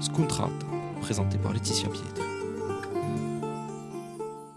Scontrata, présenté par Laetitia Pietri.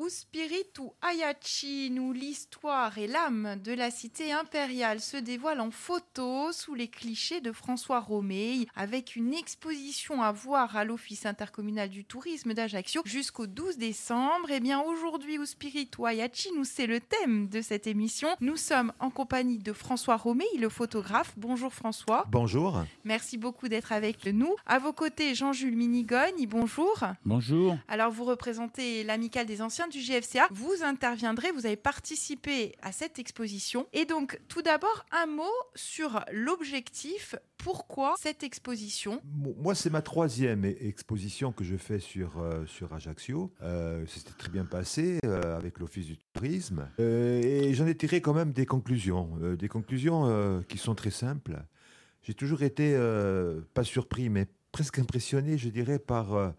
Spiritu Ayachin, où l'histoire et l'âme de la cité impériale se dévoilent en photo sous les clichés de François Romey, avec une exposition à voir à l'Office intercommunal du tourisme d'Ajaccio jusqu'au 12 décembre. Et eh bien aujourd'hui, où Spiritu Ayachin, nous c'est le thème de cette émission, nous sommes en compagnie de François Romey, le photographe. Bonjour François. Bonjour. Merci beaucoup d'être avec nous. À vos côtés, Jean-Jules Minigogne. Bonjour. Bonjour. Alors vous représentez l'amicale des anciens du GFCA. Vous interviendrez, vous avez participé à cette exposition. Et donc, tout d'abord, un mot sur l'objectif. Pourquoi cette exposition? Moi, c'est ma troisième e-, exposition que je fais sur, euh, sur Ajaccio. Euh, C'était très bien passé euh, avec l'Office du tourisme. Euh, et j'en ai tiré quand même des conclusions. des conclusions qui sont très simples. J'ai toujours été, pas surpris, mais presque impressionné, je dirais, par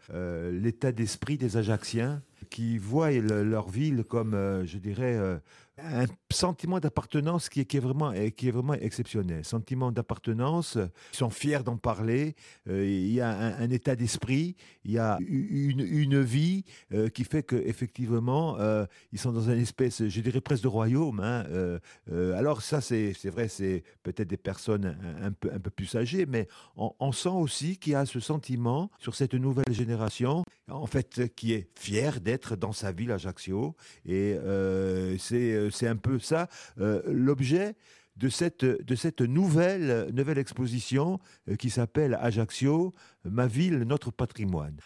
l'état d'esprit des Ajacciens qui voient leur ville comme, euh, je dirais, euh, un sentiment d'appartenance qui est, vraiment, qui est vraiment exceptionnel. Sentiment d'appartenance, ils sont fiers d'en parler, euh, il y a un, état d'esprit, il y a une, une vie euh, qui fait qu'effectivement, euh, ils sont dans une espèce, je dirais presque de royaume. Hein, alors ça, c'est vrai, c'est peut-être des personnes un, peu, un peu plus âgées, mais on, sent aussi qu'il y a ce sentiment sur cette nouvelle génération, en fait, qui est fière d'être dans sa ville Ajaccio. Et c'est euh, c'est un peu ça euh, l'objet de cette, nouvelle, exposition euh, qui s'appelle Ajaccio, ma ville, notre patrimoine.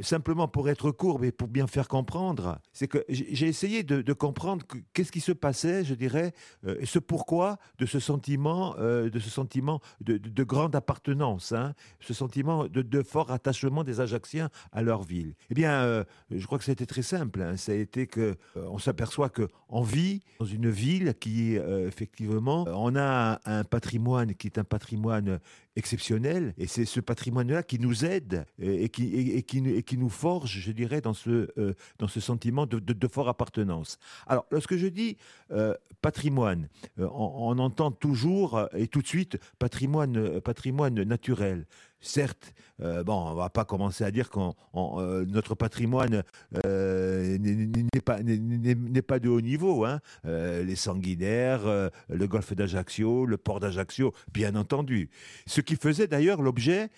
Simplement pour être court, mais pour bien faire comprendre, c'est que j'ai essayé de, comprendre qu'est-ce qui se passait, je dirais, euh, ce pourquoi de ce sentiment, euh, de ce sentiment de, grande appartenance, hein, ce sentiment de, fort attachement des Ajacciens à leur ville. Eh bien, euh, je crois que c'était très simple. Hein. ça a été que on s'aperçoit que on vit dans une ville qui, effectivement, on a un patrimoine qui est un patrimoine exceptionnel, et c'est ce patrimoine-là qui nous aide et, qui, et, qui, et, qui, nous forge, je dirais, dans ce, euh, dans ce sentiment de, de, appartenance. Alors, lorsque je dis euh, patrimoine, euh, on, on, entend toujours et tout de suite patrimoine, patrimoine naturel. Certes, euh, bon, on va pas commencer à dire que euh, notre patrimoine euh, n'est pas, pas de haut niveau. Hein. les sanguinaires, le golfe d'Ajaccio, le port d'Ajaccio, bien entendu. Ce qui faisait d'ailleurs l'objet,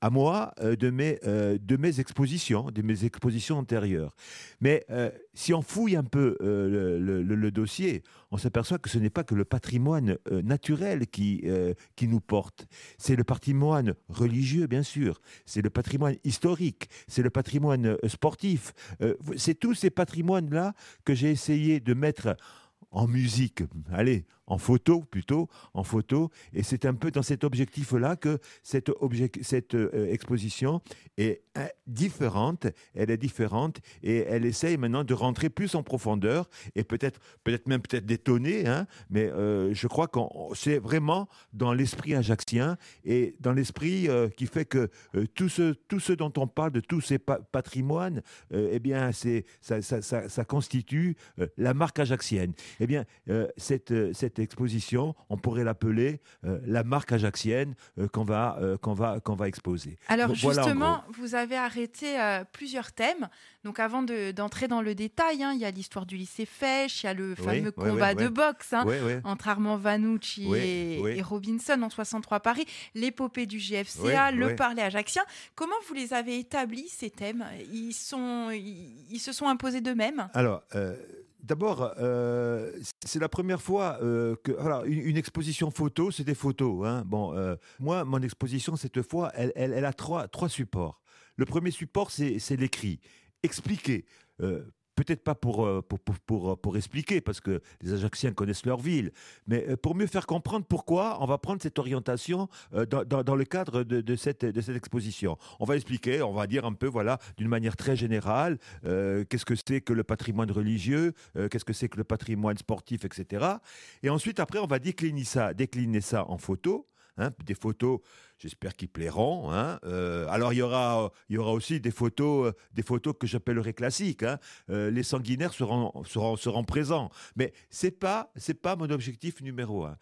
à moi, de mes, de mes expositions, de mes expositions antérieures. Mais si on fouille un peu le, le, dossier, on s'aperçoit que ce n'est pas que le patrimoine naturel qui, qui nous porte, c'est le patrimoine religieux bien sûr, c'est le patrimoine historique, c'est le patrimoine euh, sportif. Euh, c'est tous ces patrimoines-là que j'ai essayé de mettre en musique, allez, en photo plutôt, en photo. Et c'est un peu dans cet objectif-là que cette, cette euh, exposition est euh, différente. Elle est différente et elle essaye maintenant de rentrer plus en profondeur et peut-être, peut-être même peut-être d'étonner. Hein, mais euh, je crois que c'est vraiment dans l'esprit ajaxien et dans l'esprit qui fait que tout ce, tout ce dont on parle de tous ces patrimoines, eh bien, ça, ça, constitue la marque ajaxienne. Eh bien, cette, cette exposition, on pourrait l'appeler euh, la marque ajaxienne euh, qu'on va, euh, qu'on va, qu'on va exposer. Alors justement, vous avez arrêté plusieurs thèmes. Donc avant d'entrer dans le détail, hein, il y a l'histoire du lycée Fèche, il y a le fameux combat de boxe hein, entre Armand Vanucci et, Robinson en 63 Paris, l'épopée du GFCA, le parler ajaxien. Comment vous les avez établis ces thèmes? Ils, sont, ils, se sont imposés d'eux-mêmes? Alors, D'abord, euh, c'est la première fois euh, que alors, une, exposition photo, c'est des photos. Hein. Euh, moi, mon exposition cette fois, elle, a trois, trois supports. Le premier support, c'est l'écrit. Expliquer peut-être pas euh, pour, pour, pour, euh, pour, expliquer, parce que les Ajacciens connaissent leur ville, mais euh, pour mieux faire comprendre pourquoi on va prendre cette orientation dans, dans, le cadre de, de, cette, de cette exposition. On va expliquer, on va dire un peu, voilà, d'une manière très générale, qu'est-ce que c'est que le patrimoine religieux, qu'est-ce que c'est que le patrimoine sportif, etc. Et ensuite, après, on va décliner ça, décliner ça en photo hein, des photos J'espère qu'ils plairont. Hein. Euh, alors il y aura, il y aura aussi des photos, euh, des photos que j'appellerai classiques. Hein. Euh, les sanguinaires seront, seront, seront présents, mais c'est pas, c'est pas mon objectif numéro un.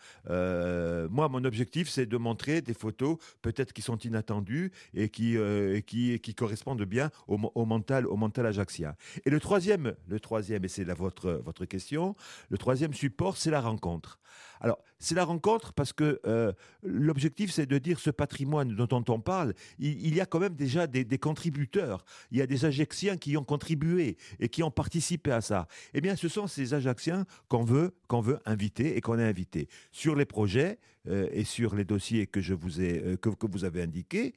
moi, mon objectif, c'est de montrer des photos peut-être qui sont inattendues et qui, qui, qui correspondent bien au, mental, au mental ajaxien. Et le troisième, le troisième, et c'est la votre votre question, le troisième support, c'est la rencontre. Alors, c'est la rencontre parce que l'objectif, c'est de dire ce patrimoine dont on parle, il, y a quand même déjà des, contributeurs. Il y a des Ajaxiens qui ont contribué et qui ont participé à ça. Eh bien, ce sont ces Ajaxiens qu'on veut, qu'on veut inviter et qu'on a invités sur les projets euh, et sur les dossiers que je vous ai, euh, que, vous avez indiqués.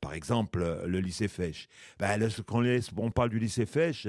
par exemple, le lycée Fèche. Ben, quand on parle du lycée Fèche,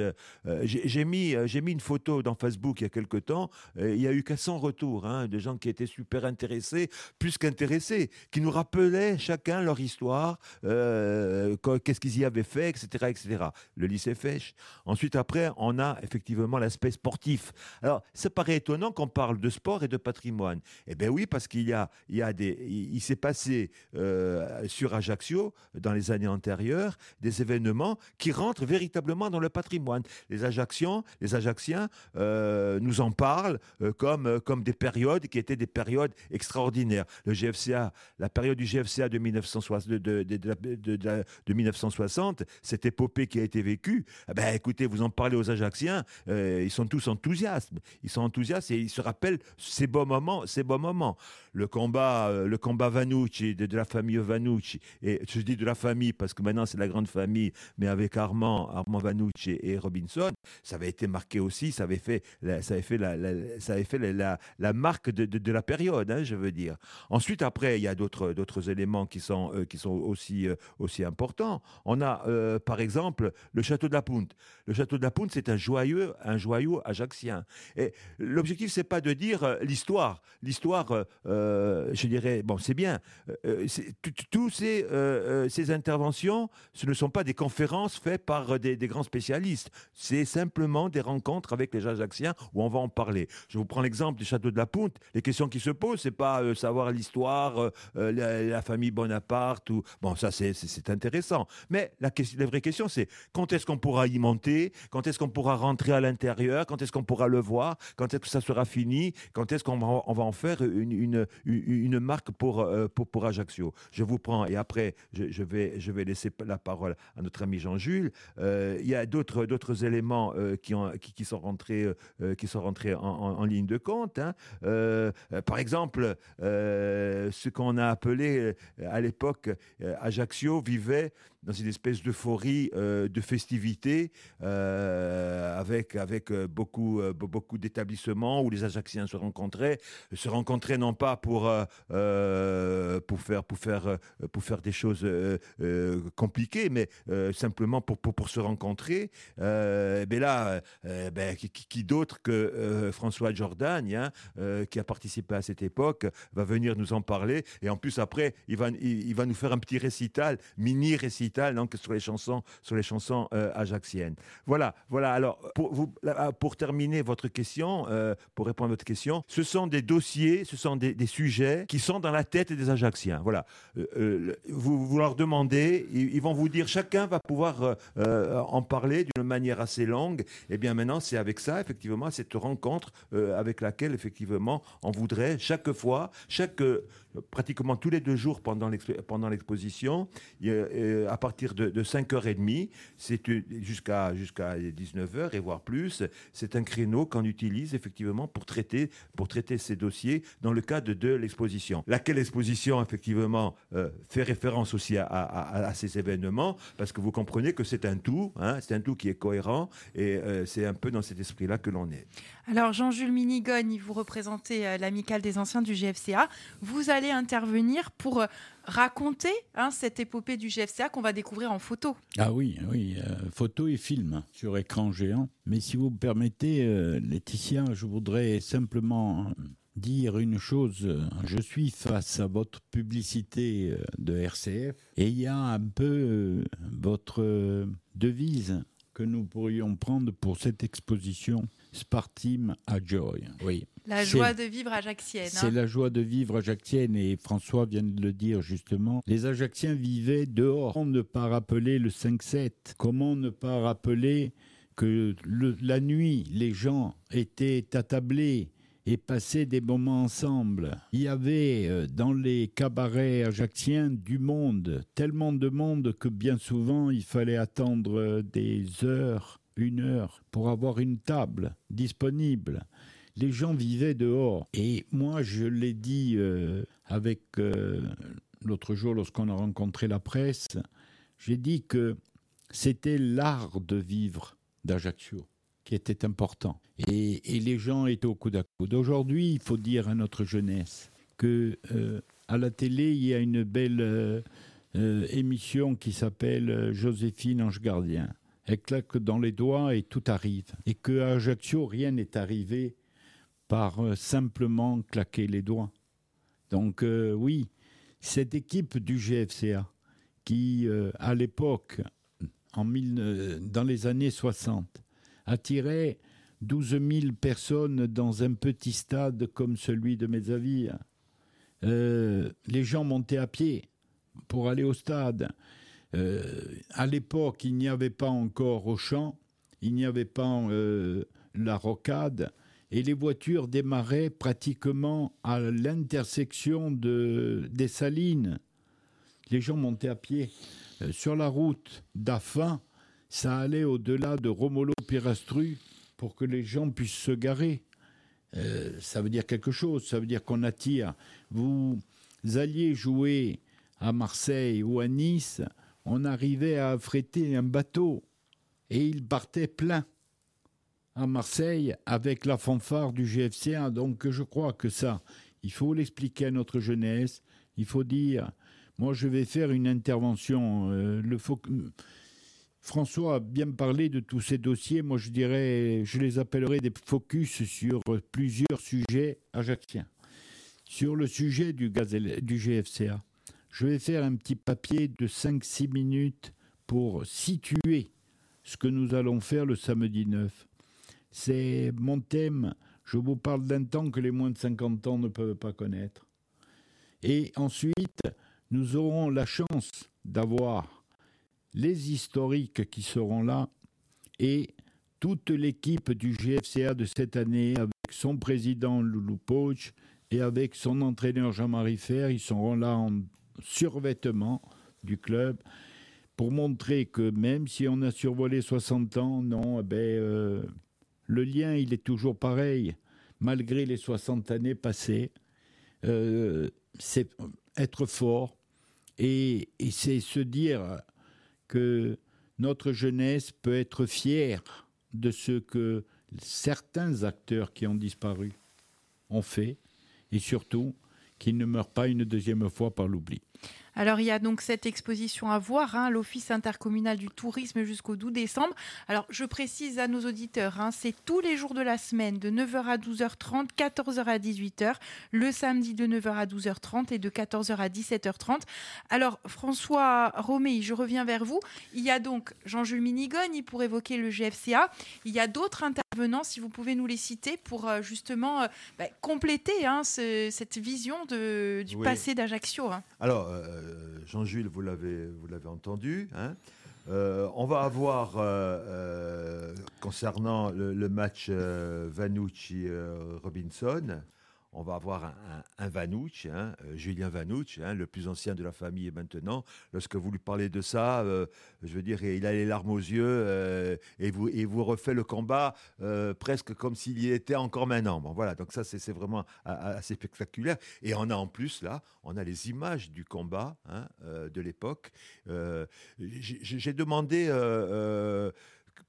j'ai mis, j'ai mis une photo dans Facebook il y a quelque temps. il y a eu 400 retours hein, de gens qui étaient super intéressés, plus qu'intéressés, qui nous rappelaient chacun leur histoire, euh, qu'est-ce qu'ils y avaient fait, etc., etc. Le lycée Fèche. Ensuite, après, on a effectivement l'aspect sportif. Alors, ça paraît étonnant qu'on parle de sport et de patrimoine. Eh bien oui, parce qu'il y a, il y a des, il, s'est passé euh, sur Ajaccio dans les années antérieures des événements qui rentrent véritablement dans le patrimoine. Les Ajacciens, les Ajacciens euh, nous en parlent comme comme des périodes qui étaient des période extraordinaire. Le GFCA, la période du GFCA de 1960, de, de, 1960 cette épopée qui a été vécue, eh ben, écoutez, vous en parlez aux Ajaxiens, euh, ils sont tous enthousiastes. Ils sont enthousiastes et ils se rappellent ces beaux moments, ces beaux moments. Le combat, euh, le combat Vanucci, de, la famille Vanucci, et je dis de la famille parce que maintenant c'est la grande famille, mais avec Armand, Armand Vanucci et Robinson, ça avait été marqué aussi, ça avait fait, ça avait fait la, ça avait fait la, la marque de, la période, hein, je veux dire. Ensuite, après, il y a d'autres, éléments qui sont, euh, qui sont aussi, euh, aussi importants. On a, par exemple, le château de la Punte. Le château de la Punte, c'est un joyeux, un joyau ajaxien. Et l'objectif, c'est pas de dire l'histoire. L'histoire, je dirais, bon, c'est bien. Tous ces, ces interventions, ce ne sont pas des conférences faites par des, grands spécialistes. C'est simplement des rencontres avec les ajaxiens où on va en parler. Je vous prends l'exemple du château de la Punte. Les questions qui se posent, c'est pas euh, savoir l'histoire, euh, euh, la, famille Bonaparte ou bon, ça c'est intéressant. Mais la, vraie question, c'est quand est-ce qu'on pourra y monter, quand est-ce qu'on pourra rentrer à l'intérieur, quand est-ce qu'on pourra le voir, quand est-ce que ça sera fini, quand est-ce qu'on va, on va en faire une, une marque pour, pour, pour Ajaccio. Je vous prends et après je, vais je vais laisser la parole à notre ami Jean-Jules. il y a d'autres d'autres éléments qui, ont, qui, sont rentrés qui sont rentrés en, ligne de compte. Hein. Euh, par exemple, euh, ce qu'on a appelé euh, à l'époque Ajaccio vivait dans une espèce d'euphorie euh, de festivité euh, avec, avec euh, beaucoup, beaucoup d'établissements où les Ajacciens se rencontraient, se rencontraient non pas pour, pour, faire, pour, faire, pour faire des choses compliquées, mais simplement pour, pour, pour, se rencontrer. mais ben là, ben, qui, d'autre que François Jordan, hein, qui a participé à cette époque, va venir nous en parler. Et en plus, après, il va, il va nous faire un petit récital, mini récital donc sur les chansons, sur les chansons euh, ajaxiennes. Voilà, voilà. Alors pour, ah, terminer votre question, euh, pour répondre à votre question, ce sont des dossiers, ce sont des, sujets qui sont dans la tête des Ajaxiens. Voilà. Euh, vous, leur demandez, ils, vont vous dire, chacun va pouvoir en parler d'une manière assez longue. Et eh bien maintenant, c'est avec ça, effectivement, cette rencontre avec laquelle, effectivement, on voudrait chaque fois, chaque pratiquement tous les deux jours pendant l'exposition, partir de, 5h30, c'est jusqu'à jusqu'à 19h et voire plus, c'est un créneau qu'on utilise effectivement pour traiter, pour traiter ces dossiers dans le cadre de l'exposition. Laquelle exposition, effectivement, euh, fait référence aussi à, ces événements, parce que vous comprenez que c'est un tout, hein, c'est un tout qui est cohérent, et euh, c'est un peu dans cet esprit-là que l'on est. Alors, Jean-Jules Minigogne, vous représentez euh, l'amicale des anciens du GFCA. Vous allez intervenir pour raconter hein, cette épopée du GFCA qu'on va découvrir en photo. Ah oui, oui, euh, photo et film sur écran géant. Mais si vous me permettez, euh, Laetitia, je voudrais simplement dire une chose. Je suis face à votre publicité euh, de RCF et il y a un peu votre devise que nous pourrions prendre pour cette exposition Spartim à Joy. Oui. La joie de vivre ajaxienne. C'est hein. la joie de vivre ajaxienne et François vient de le dire justement. Les Ajacciens vivaient dehors. Comment ne pas rappeler le 5-7 Comment ne pas rappeler que le- la nuit, les gens étaient attablés? Et passaient des moments ensemble. Il y avait euh, dans les cabarets ajacciens du monde, tellement de monde que bien souvent il fallait attendre euh, des heures, une heure, pour avoir une table disponible les gens vivaient dehors. Et moi, je l'ai dit euh, avec l'autre jour lorsqu'on a rencontré la presse, j'ai dit que c'était l'art de vivre d'Ajaccio qui était important. Et, les gens étaient au coude à coude. Aujourd'hui, il faut dire à notre jeunesse que euh, à la télé, il y a une belle euh, euh, émission qui s'appelle Joséphine Ange Gardien. Elle claque dans les doigts et tout arrive. Et qu'à Ajaccio, rien n'est arrivé par simplement claquer les doigts. Donc oui, cette équipe du GFCA qui, à l'époque, dans les années 60, attirait 12 000 personnes dans un petit stade comme celui de Mezzaville. Euh, les gens montaient à pied pour aller au stade. Euh, à l'époque, il n'y avait pas encore Auchan, il n'y avait pas euh, la rocade, et les voitures démarraient pratiquement à l'intersection de, des Salines. Les gens montaient à pied. Sur la route d'Affin, ça allait au-delà de Pour que les gens puissent se garer. Euh, ça veut dire quelque chose, ça veut dire qu'on attire. Vous alliez jouer à Marseille ou à Nice, on arrivait à affréter un bateau et il partait plein à Marseille avec la fanfare du GFCA. Donc je crois que ça, il faut l'expliquer à notre jeunesse. Il faut dire, moi je vais faire une intervention. euh, le François a bien parlé de tous ces dossiers. Moi je dirais, je les appellerai des focus sur plusieurs sujets ajacciens. Sur le sujet du, gaz du GFCA, je vais faire un petit papier de 5-6 minutes pour situer ce que nous allons faire le samedi 9. C'est mon thème. Je vous parle d'un temps que les moins de 50 ans ne peuvent pas connaître. Et ensuite, nous aurons la chance d'avoir les historiques qui seront là et toute l'équipe du GFCA de cette année avec son président Loulou Poch et avec son entraîneur Jean-Marie Fer. Ils seront là en survêtement du club pour montrer que même si on a survolé 60 ans, non, eh ben, euh, le lien, il est toujours pareil, malgré les 60 années passées. Euh, c'est être fort et c'est se dire que notre jeunesse peut être fière de ce que certains acteurs qui ont disparu ont fait et surtout qu'ils ne meurent pas une deuxième fois par l'oubli. Alors il y a donc cette exposition à voir, hein, l'Office intercommunal du tourisme jusqu'au 12 décembre. Alors je précise à nos auditeurs, hein, c'est tous les jours de la semaine de 9h à 12h30, 14h à 18h, le samedi de 9h à 12h30 et de 14h à 17h30. Alors François Roméi, je reviens vers vous. Il y a donc Jean-Jules Minigogne pour évoquer le GFCA. Il y a d'autres intervenants, si vous pouvez nous les citer, pour euh, justement euh, bah, compléter hein, ce- cette vision de, du Oui. passé d'Ajaccio. hein. Alors, euh, Jean-Jules, vous l'avez, vous l'avez entendu. hein. Euh, on va avoir, concernant le, le match Vanucci-Robinson, on va avoir un, un, Vanucci, hein, euh, Julien Vanucci, hein, le plus ancien de la famille maintenant. Lorsque vous lui parlez de ça, euh, je veux dire, il a les larmes aux yeux euh, et, vous, vous refait le combat presque comme s'il y était encore maintenant. Bon, voilà, donc ça, c'est vraiment assez spectaculaire. Et on a en plus, là, on a les images du combat hein, de l'époque. J'ai demandé,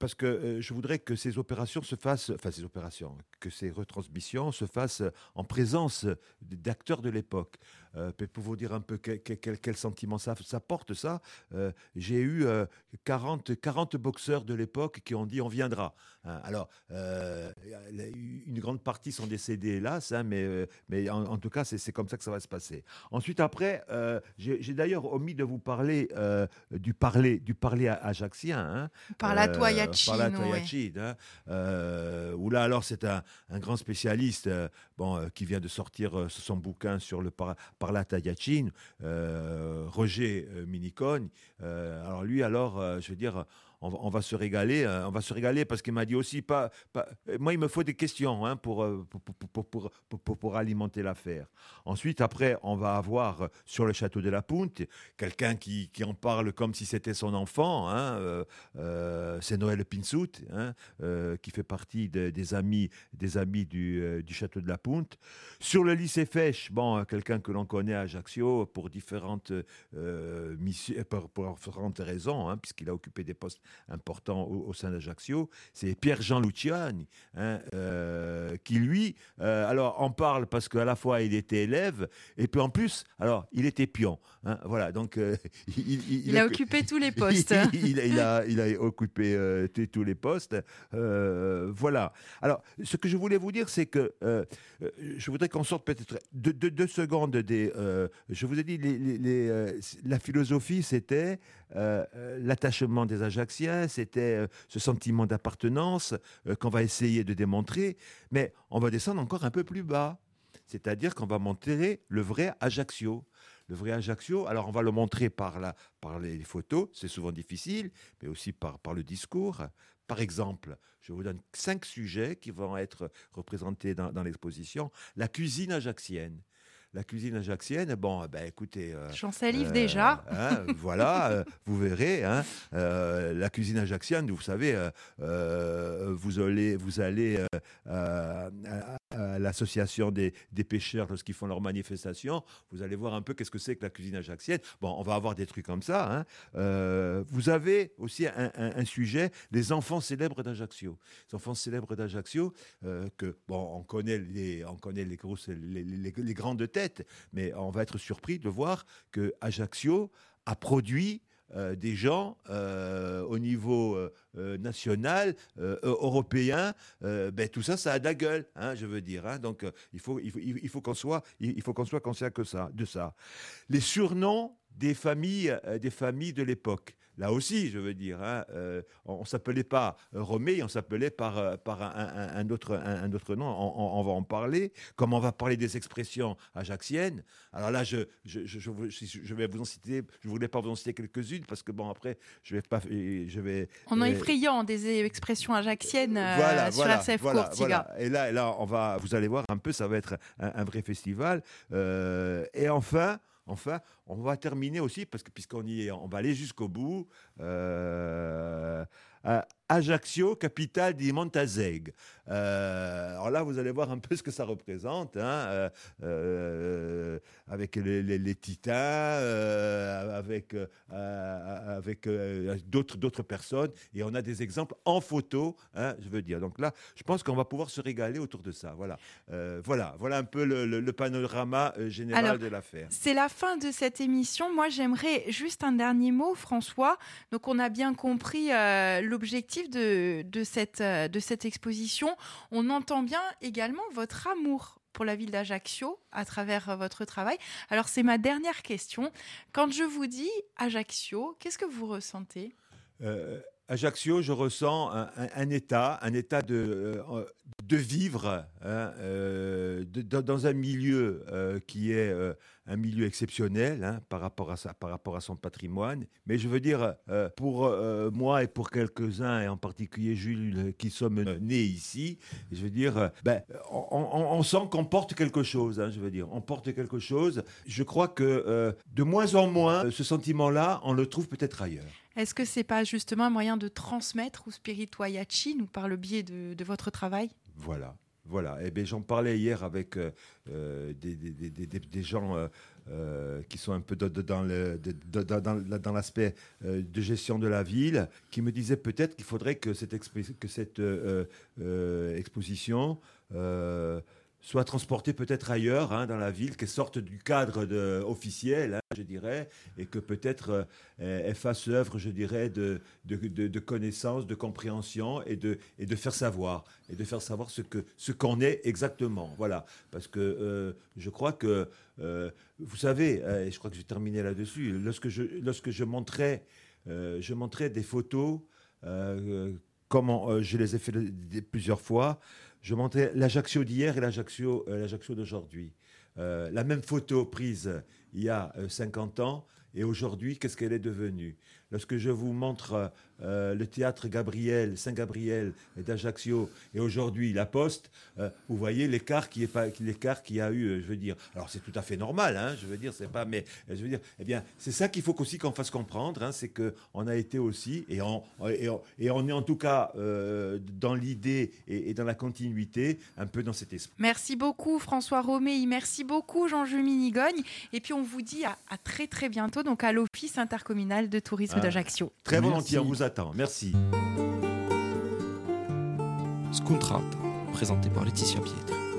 parce que euh, je voudrais que ces opérations se fassent, enfin ces opérations, que ces retransmissions se fassent en présence d'acteurs de l'époque. Euh, pour vous dire un peu quel, sentiment ça, ça porte, ça, euh, j'ai eu euh, 40, 40 boxeurs de l'époque qui ont dit on viendra. Hein. Alors, euh, une grande partie sont décédés, hélas, hein, mais, euh, mais en, tout cas, c'est comme ça que ça va se passer. Ensuite, après, euh, j'ai d'ailleurs omis de vous parler du parler, du parler ajaxien. Hein, par la toyachine. Par la hein, où là, alors, c'est un, un, grand spécialiste bon, qui vient de sortir son bouquin sur le par, par la toyachine, Roger Minicone. alors, lui, alors, je veux dire, on, va se régaler. Hein. on va se régaler parce qu'il m'a dit aussi pas, Moi, il me faut des questions hein, euh, pour, pour, pour, alimenter l'affaire. Ensuite, après, on va avoir sur le château de la Punte quelqu'un qui, en parle comme si c'était son enfant. Hein, euh, euh, c'est Noël Pinsout, qui fait partie des amis, des amis du, château de la Punte. Sur le lycée Fèche, bon, quelqu'un que l'on connaît à Ajaccio pour différentes, missions, pour, différentes raisons, puisqu'il a occupé des postes important au, sein d'Ajaccio, c'est Pierre-Jean Luciani, hein, euh, qui lui, euh, alors en parle parce qu'à la fois il était élève, et puis en plus, alors il était pion. Hein, voilà, donc euh, il, a, occupé tous les postes. il, a, il a occupé tous les postes. voilà. Alors, ce que je voulais vous dire, c'est que je voudrais qu'on sorte peut-être deux, deux, secondes des. je vous ai dit, les, la philosophie, c'était l'attachement des Ajacciens c'était euh, ce sentiment d'appartenance euh, qu'on va essayer de démontrer, mais on va descendre encore un peu plus bas. C'est-à-dire qu'on va montrer le vrai Ajaccio. Le vrai Ajaccio, alors on va le montrer par, la, par les photos, c'est souvent difficile, mais aussi par, le discours. Par exemple, je vous donne cinq sujets qui vont être représentés dans, dans l'exposition. La cuisine ajaxienne la cuisine ajaxienne, bon, ben écoutez. Euh, J'en salive euh, déjà. Hein, voilà, euh, vous verrez. Hein, la cuisine ajaxienne, vous savez, vous allez, vous allez à, l'association des, pêcheurs lorsqu'ils font leurs manifestations, vous allez voir un peu qu'est-ce que c'est que la cuisine ajaxienne. Bon, on va avoir des trucs comme ça. Hein. vous avez aussi un, sujet, les enfants célèbres d'Ajaccio. Les enfants célèbres d'Ajaccio, que, bon, on connaît les, on connaît les, grosses, les, les grandes têtes mais on va être surpris de voir que Ajaccio a produit euh, des gens euh, au niveau euh, national, européen, ben, tout ça, ça a de la gueule, hein, je veux dire. Hein. donc il faut, il faut, il faut qu'on soit, il faut qu'on soit conscient que ça, de ça. Les surnoms des familles, des familles de l'époque. Là aussi, je veux dire, hein, euh, on ne s'appelait pas Romé, on s'appelait par, euh, par un, autre, un, autre nom. On, va en parler. Comme on va parler des expressions ajaxiennes. Alors là, je, je, je, vais vous en citer. Je voulais pas vous en citer quelques-unes parce que bon, après, je vais pas. Je vais. En effrayant des expressions ajaxiennes euh, sur la Sèvre voilà, Et là, et là, on va, vous allez voir un peu, ça va être un, vrai festival. et enfin. Enfin, on va terminer aussi, parce que puisqu'on y est, on va aller jusqu'au bout. Euh, Ajaccio, capitale di Montazeg. Euh, alors là, vous allez voir un peu ce que ça représente, hein, euh, euh, avec les, titans, avec, avec d'autres, d'autres personnes, et on a des exemples en photo, hein, je veux dire. Donc là, je pense qu'on va pouvoir se régaler autour de ça. Voilà, voilà, voilà un peu le, panorama général de l'affaire. C'est la fin de cette émission. Moi, j'aimerais juste un dernier mot, François. Donc, on a bien compris l'objectif de, de, cette, exposition on entend bien également votre amour pour la ville d'Ajaccio à travers votre travail. Alors c'est ma dernière question. Quand je vous dis Ajaccio, qu'est-ce que vous ressentez? Euh, Ajaccio, je ressens un, état, un état de, euh, vivre hein, euh, dans un milieu euh, qui est un milieu exceptionnel hein, par, rapport à ça, par rapport à son patrimoine. Mais je veux dire, pour moi et pour quelques-uns, et en particulier Jules, qui sommes nés ici, je veux dire, ben, on, sent qu'on porte quelque chose. Hein, je veux dire, on porte quelque chose. Je crois que de moins en moins, ce sentiment-là, on le trouve peut-être ailleurs. Est-ce que c'est pas justement un moyen de transmettre ou spirituayachi nous par le biais de, votre travail? Voilà. Voilà, eh bien, j'en parlais hier avec euh, euh, des, gens euh, qui sont un peu dans, l'aspect de gestion de la ville, qui me disaient peut-être qu'il faudrait que cette exposition soit transportée peut-être ailleurs hein, dans la ville, qu'elle sorte du cadre officiel, hein, je dirais, et que peut-être euh, elle fasse œuvre, je dirais, de, de, connaissance, de compréhension et de, faire savoir, et de faire savoir ce qu'on est exactement. Voilà, parce que euh, je crois que, euh, vous savez, et je crois que je vais terminer là-dessus, lorsque je montrais des photos, comment je les ai fait plusieurs fois, je montrais l'Ajaccio d'hier et l'Ajaccio euh, d'aujourd'hui. Euh, la même photo prise il y a 50 euh, ans et aujourd'hui, qu'est-ce qu'elle est devenue? Lorsque je vous montre euh, le théâtre Gabriel, Saint-Gabriel d'Ajaccio, et aujourd'hui la Poste, euh, vous voyez l'écart qui est pas l'écart qu'il a eu, euh, je veux dire. Alors c'est tout à fait normal, hein, je veux dire, c'est pas, mais je veux dire, eh bien, c'est ça qu'il faut aussi qu'on fasse comprendre, hein, c'est que on a été aussi, et on, est en tout cas dans l'idée et, dans la continuité, un peu dans cet esprit. Merci beaucoup François Roméi, merci beaucoup Jean-Jules Minigogne, et puis on vous dit à, très très bientôt, donc à l'Office intercommunal de tourisme d'Ajaccio. Très volontiers, on vous attend. Merci. Scontrata, présenté par Laetitia Pietre.